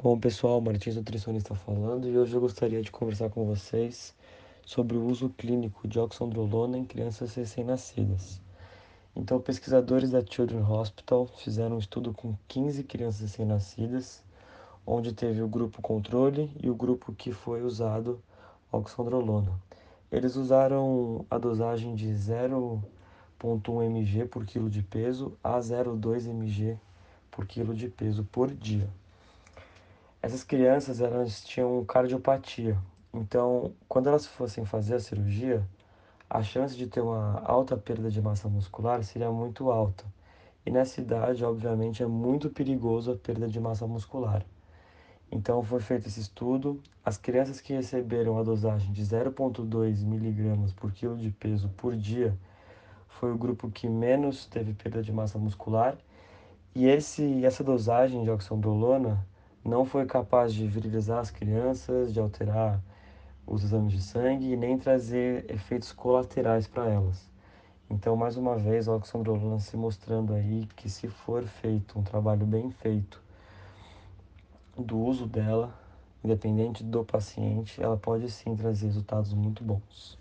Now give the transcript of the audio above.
Bom, pessoal, Martins Nutricionista falando e hoje eu gostaria de conversar com vocês sobre o uso clínico de oxandrolona em crianças recém-nascidas. Então, pesquisadores da Children's Hospital fizeram um estudo com 15 crianças recém-nascidas, onde teve o grupo controle e o grupo que foi usado oxandrolona. Eles usaram a dosagem de 0,1 mg por quilo de peso a 0,2 mg por quilo de peso por dia. Essas crianças elas tinham cardiopatia, então quando elas fossem fazer a cirurgia, a chance de ter uma alta perda de massa muscular seria muito alta. E nessa idade, obviamente, é muito perigoso a perda de massa muscular. Então foi feito esse estudo. As crianças que receberam a dosagem de 0,2 miligramas por quilo de peso por dia foi o grupo que menos teve perda de massa muscular. E esse, essa dosagem de oxandrolona não foi capaz de virilizar as crianças, de alterar os exames de sangue e nem trazer efeitos colaterais para elas. Então, mais uma vez, a oxandrolona se mostrando aí que se for feito um trabalho bem feito do uso dela, independente do paciente, ela pode sim trazer resultados muito bons.